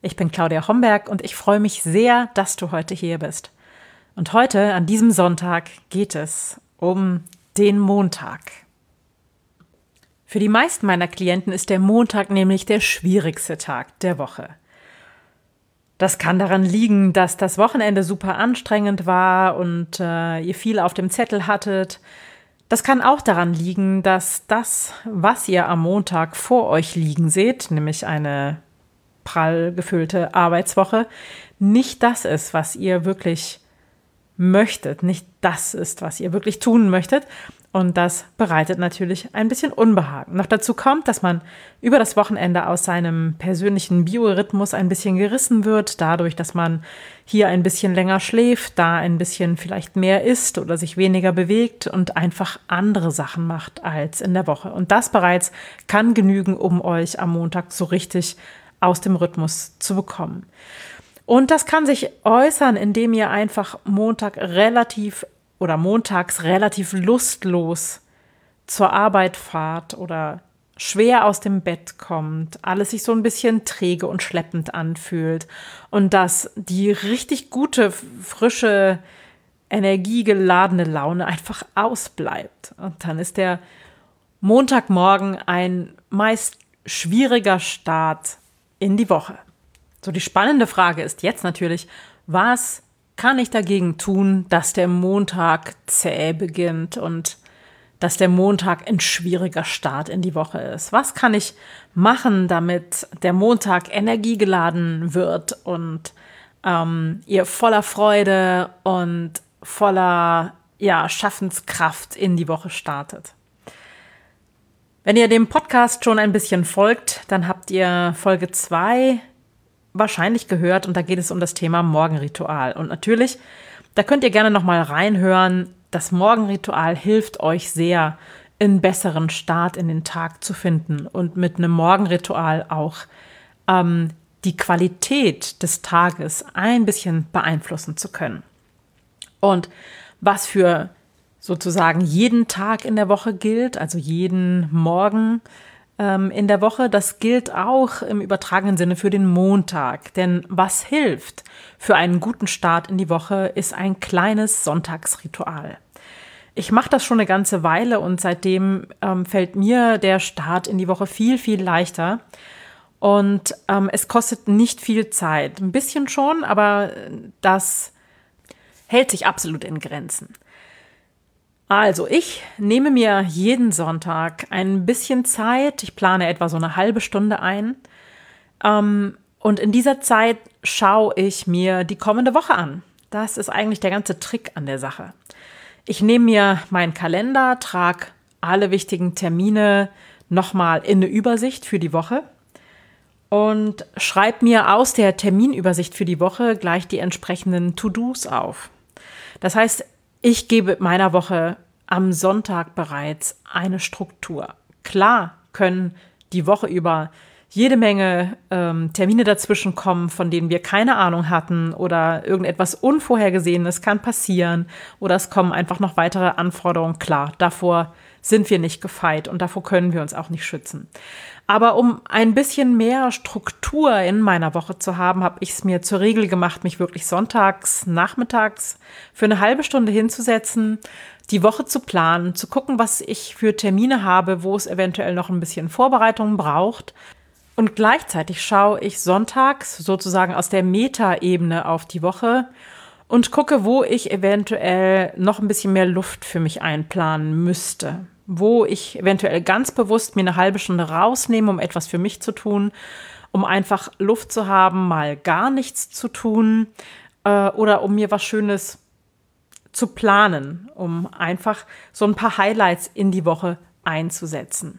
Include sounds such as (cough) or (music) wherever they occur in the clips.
Ich bin Claudia Homberg und ich freue mich sehr, dass du heute hier bist. Und heute, an diesem Sonntag, geht es um den Montag. Für die meisten meiner Klienten ist der Montag nämlich der schwierigste Tag der Woche. Das kann daran liegen, dass das Wochenende super anstrengend war und äh, ihr viel auf dem Zettel hattet. Das kann auch daran liegen, dass das, was ihr am Montag vor euch liegen seht, nämlich eine prall gefüllte Arbeitswoche nicht das ist, was ihr wirklich möchtet, nicht das ist, was ihr wirklich tun möchtet. Und das bereitet natürlich ein bisschen Unbehagen. Noch dazu kommt, dass man über das Wochenende aus seinem persönlichen Biorhythmus ein bisschen gerissen wird, dadurch, dass man hier ein bisschen länger schläft, da ein bisschen vielleicht mehr isst oder sich weniger bewegt und einfach andere Sachen macht als in der Woche. Und das bereits kann genügen, um euch am Montag so richtig aus dem Rhythmus zu bekommen. Und das kann sich äußern, indem ihr einfach Montag relativ oder montags relativ lustlos zur Arbeit fahrt oder schwer aus dem Bett kommt, alles sich so ein bisschen träge und schleppend anfühlt und dass die richtig gute, frische, energiegeladene Laune einfach ausbleibt. Und dann ist der Montagmorgen ein meist schwieriger Start in die Woche. So, die spannende Frage ist jetzt natürlich, was kann ich dagegen tun, dass der Montag zäh beginnt und dass der Montag ein schwieriger Start in die Woche ist? Was kann ich machen, damit der Montag energiegeladen wird und ähm, ihr voller Freude und voller ja, Schaffenskraft in die Woche startet? Wenn ihr dem Podcast schon ein bisschen folgt, dann habt ihr Folge 2 wahrscheinlich gehört und da geht es um das Thema Morgenritual. Und natürlich, da könnt ihr gerne nochmal reinhören. Das Morgenritual hilft euch sehr, einen besseren Start in den Tag zu finden und mit einem Morgenritual auch ähm, die Qualität des Tages ein bisschen beeinflussen zu können. Und was für sozusagen jeden Tag in der Woche gilt, also jeden Morgen ähm, in der Woche. Das gilt auch im übertragenen Sinne für den Montag. Denn was hilft für einen guten Start in die Woche, ist ein kleines Sonntagsritual. Ich mache das schon eine ganze Weile und seitdem ähm, fällt mir der Start in die Woche viel, viel leichter. Und ähm, es kostet nicht viel Zeit. Ein bisschen schon, aber das hält sich absolut in Grenzen. Also, ich nehme mir jeden Sonntag ein bisschen Zeit. Ich plane etwa so eine halbe Stunde ein. Ähm, und in dieser Zeit schaue ich mir die kommende Woche an. Das ist eigentlich der ganze Trick an der Sache. Ich nehme mir meinen Kalender, trage alle wichtigen Termine nochmal in eine Übersicht für die Woche und schreibe mir aus der Terminübersicht für die Woche gleich die entsprechenden To-Dos auf. Das heißt, ich gebe meiner Woche am Sonntag bereits eine Struktur. Klar können die Woche über jede Menge ähm, Termine dazwischen kommen, von denen wir keine Ahnung hatten oder irgendetwas Unvorhergesehenes kann passieren oder es kommen einfach noch weitere Anforderungen. Klar, davor sind wir nicht gefeit und davor können wir uns auch nicht schützen. Aber um ein bisschen mehr Struktur in meiner Woche zu haben, habe ich es mir zur Regel gemacht, mich wirklich sonntags, nachmittags für eine halbe Stunde hinzusetzen, die Woche zu planen, zu gucken, was ich für Termine habe, wo es eventuell noch ein bisschen Vorbereitung braucht. Und gleichzeitig schaue ich sonntags sozusagen aus der Metaebene auf die Woche und gucke, wo ich eventuell noch ein bisschen mehr Luft für mich einplanen müsste wo ich eventuell ganz bewusst mir eine halbe Stunde rausnehme, um etwas für mich zu tun, um einfach Luft zu haben, mal gar nichts zu tun äh, oder um mir was Schönes zu planen, um einfach so ein paar Highlights in die Woche einzusetzen.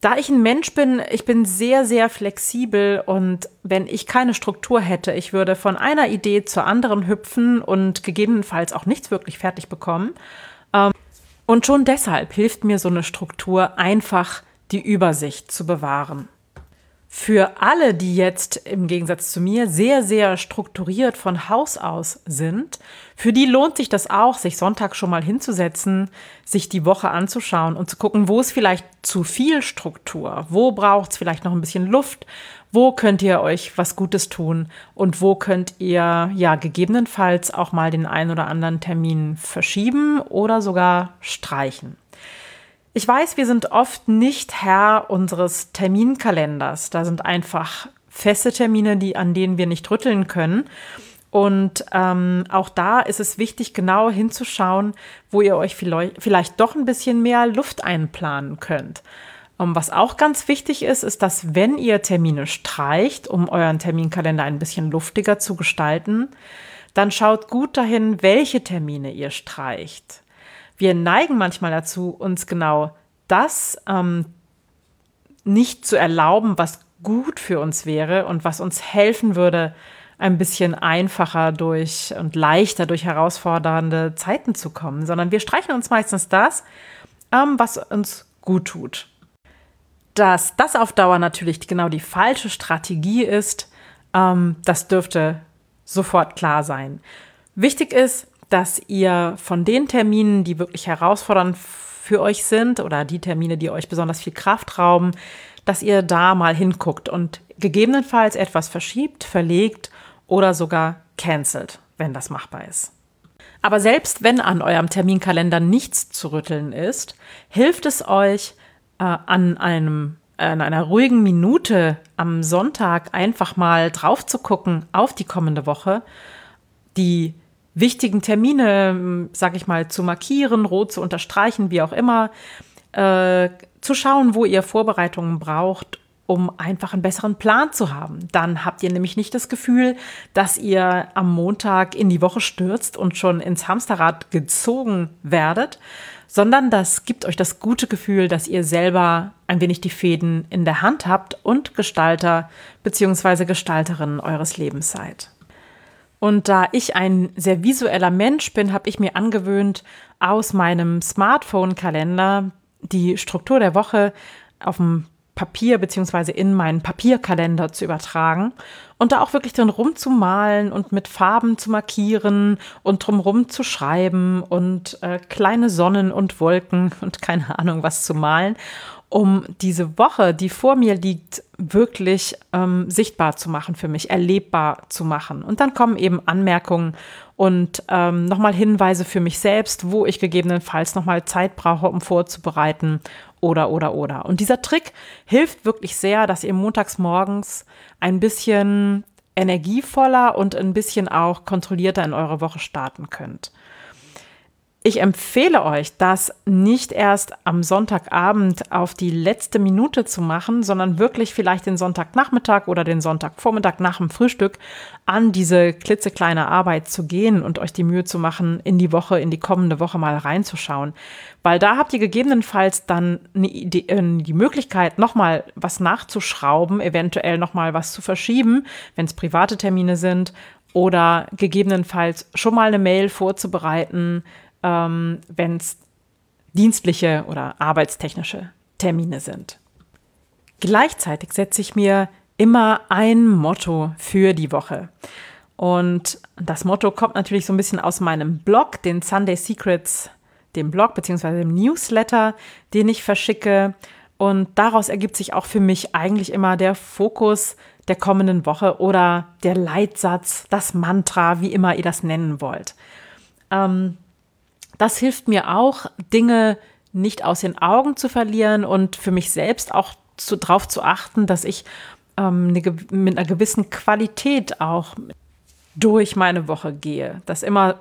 Da ich ein Mensch bin, ich bin sehr, sehr flexibel und wenn ich keine Struktur hätte, ich würde von einer Idee zur anderen hüpfen und gegebenenfalls auch nichts wirklich fertig bekommen. Ähm, und schon deshalb hilft mir so eine Struktur einfach, die Übersicht zu bewahren. Für alle, die jetzt im Gegensatz zu mir sehr, sehr strukturiert von Haus aus sind, für die lohnt sich das auch, sich Sonntag schon mal hinzusetzen, sich die Woche anzuschauen und zu gucken, wo ist vielleicht zu viel Struktur, wo braucht es vielleicht noch ein bisschen Luft, wo könnt ihr euch was Gutes tun und wo könnt ihr ja gegebenenfalls auch mal den einen oder anderen Termin verschieben oder sogar streichen. Ich weiß, wir sind oft nicht Herr unseres Terminkalenders. Da sind einfach feste Termine, die, an denen wir nicht rütteln können. Und ähm, auch da ist es wichtig, genau hinzuschauen, wo ihr euch vielleicht doch ein bisschen mehr Luft einplanen könnt. Ähm, was auch ganz wichtig ist, ist, dass wenn ihr Termine streicht, um euren Terminkalender ein bisschen luftiger zu gestalten, dann schaut gut dahin, welche Termine ihr streicht wir neigen manchmal dazu, uns genau das ähm, nicht zu erlauben, was gut für uns wäre und was uns helfen würde, ein bisschen einfacher durch und leichter durch herausfordernde Zeiten zu kommen, sondern wir streichen uns meistens das, ähm, was uns gut tut. Dass das auf Dauer natürlich genau die falsche Strategie ist, ähm, das dürfte sofort klar sein. Wichtig ist, dass ihr von den Terminen, die wirklich herausfordernd für euch sind oder die Termine, die euch besonders viel Kraft rauben, dass ihr da mal hinguckt und gegebenenfalls etwas verschiebt, verlegt oder sogar cancelt, wenn das machbar ist. Aber selbst wenn an eurem Terminkalender nichts zu rütteln ist, hilft es euch äh, an einem an einer ruhigen Minute am Sonntag einfach mal drauf zu gucken auf die kommende Woche, die wichtigen Termine, sag ich mal, zu markieren, rot zu unterstreichen, wie auch immer, äh, zu schauen, wo ihr Vorbereitungen braucht, um einfach einen besseren Plan zu haben. Dann habt ihr nämlich nicht das Gefühl, dass ihr am Montag in die Woche stürzt und schon ins Hamsterrad gezogen werdet, sondern das gibt euch das gute Gefühl, dass ihr selber ein wenig die Fäden in der Hand habt und Gestalter bzw. Gestalterin eures Lebens seid. Und da ich ein sehr visueller Mensch bin, habe ich mir angewöhnt, aus meinem Smartphone-Kalender die Struktur der Woche auf dem Papier beziehungsweise in meinen Papierkalender zu übertragen und da auch wirklich drin rumzumalen und mit Farben zu markieren und drumrum zu schreiben und äh, kleine Sonnen und Wolken (laughs) und keine Ahnung was zu malen um diese Woche, die vor mir liegt, wirklich ähm, sichtbar zu machen für mich, erlebbar zu machen. Und dann kommen eben Anmerkungen und ähm, nochmal Hinweise für mich selbst, wo ich gegebenenfalls nochmal Zeit brauche, um vorzubereiten oder, oder, oder. Und dieser Trick hilft wirklich sehr, dass ihr montags morgens ein bisschen energievoller und ein bisschen auch kontrollierter in eure Woche starten könnt. Ich empfehle euch, das nicht erst am Sonntagabend auf die letzte Minute zu machen, sondern wirklich vielleicht den Sonntagnachmittag oder den Sonntagvormittag nach dem Frühstück an diese klitzekleine Arbeit zu gehen und euch die Mühe zu machen, in die Woche, in die kommende Woche mal reinzuschauen. Weil da habt ihr gegebenenfalls dann Idee, äh, die Möglichkeit, nochmal was nachzuschrauben, eventuell nochmal was zu verschieben, wenn es private Termine sind oder gegebenenfalls schon mal eine Mail vorzubereiten, ähm, wenn es dienstliche oder arbeitstechnische Termine sind. Gleichzeitig setze ich mir immer ein Motto für die Woche. Und das Motto kommt natürlich so ein bisschen aus meinem Blog, den Sunday Secrets, dem Blog bzw. dem Newsletter, den ich verschicke. Und daraus ergibt sich auch für mich eigentlich immer der Fokus der kommenden Woche oder der Leitsatz, das Mantra, wie immer ihr das nennen wollt. Ähm, das hilft mir auch, Dinge nicht aus den Augen zu verlieren und für mich selbst auch zu, darauf zu achten, dass ich ähm, eine, mit einer gewissen Qualität auch durch meine Woche gehe. Dass immer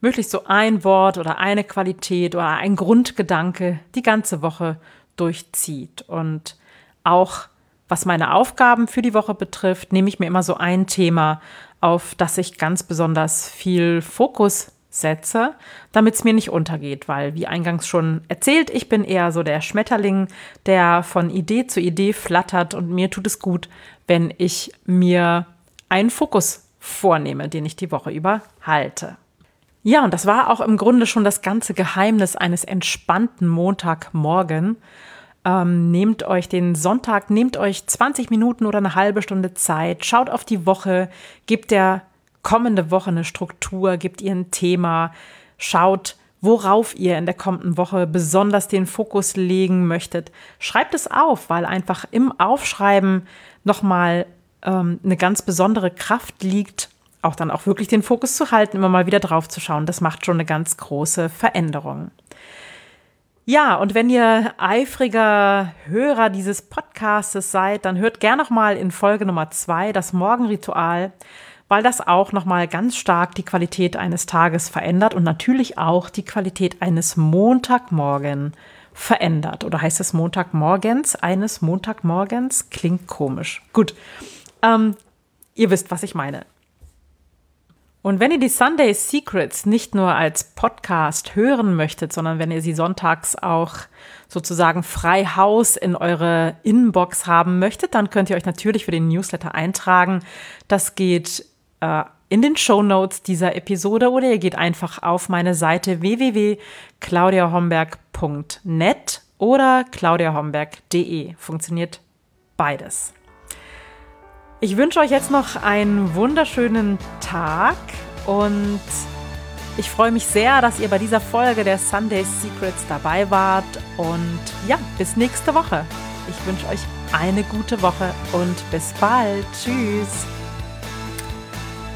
möglichst so ein Wort oder eine Qualität oder ein Grundgedanke die ganze Woche durchzieht. Und auch was meine Aufgaben für die Woche betrifft, nehme ich mir immer so ein Thema, auf das ich ganz besonders viel Fokus setze, damit es mir nicht untergeht, weil wie eingangs schon erzählt, ich bin eher so der Schmetterling, der von Idee zu Idee flattert und mir tut es gut, wenn ich mir einen Fokus vornehme, den ich die Woche über halte. Ja, und das war auch im Grunde schon das ganze Geheimnis eines entspannten Montagmorgen. Ähm, nehmt euch den Sonntag, nehmt euch 20 Minuten oder eine halbe Stunde Zeit, schaut auf die Woche, gebt der kommende Woche eine Struktur, gebt ihr ein Thema, schaut, worauf ihr in der kommenden Woche besonders den Fokus legen möchtet. Schreibt es auf, weil einfach im Aufschreiben nochmal ähm, eine ganz besondere Kraft liegt, auch dann auch wirklich den Fokus zu halten, immer mal wieder drauf zu schauen. Das macht schon eine ganz große Veränderung. Ja, und wenn ihr eifriger Hörer dieses Podcastes seid, dann hört gerne noch mal in Folge Nummer zwei das Morgenritual weil das auch nochmal ganz stark die Qualität eines Tages verändert und natürlich auch die Qualität eines Montagmorgen verändert. Oder heißt es Montagmorgens? Eines Montagmorgens? Klingt komisch. Gut, ähm, ihr wisst, was ich meine. Und wenn ihr die Sunday Secrets nicht nur als Podcast hören möchtet, sondern wenn ihr sie sonntags auch sozusagen frei Haus in eure Inbox haben möchtet, dann könnt ihr euch natürlich für den Newsletter eintragen. Das geht äh, in den Show Notes dieser Episode oder ihr geht einfach auf meine Seite www.claudiahomberg.net oder claudiahomberg.de. Funktioniert beides. Ich wünsche euch jetzt noch einen wunderschönen Tag und ich freue mich sehr, dass ihr bei dieser Folge der Sunday Secrets dabei wart. Und ja, bis nächste Woche. Ich wünsche euch eine gute Woche und bis bald. Tschüss.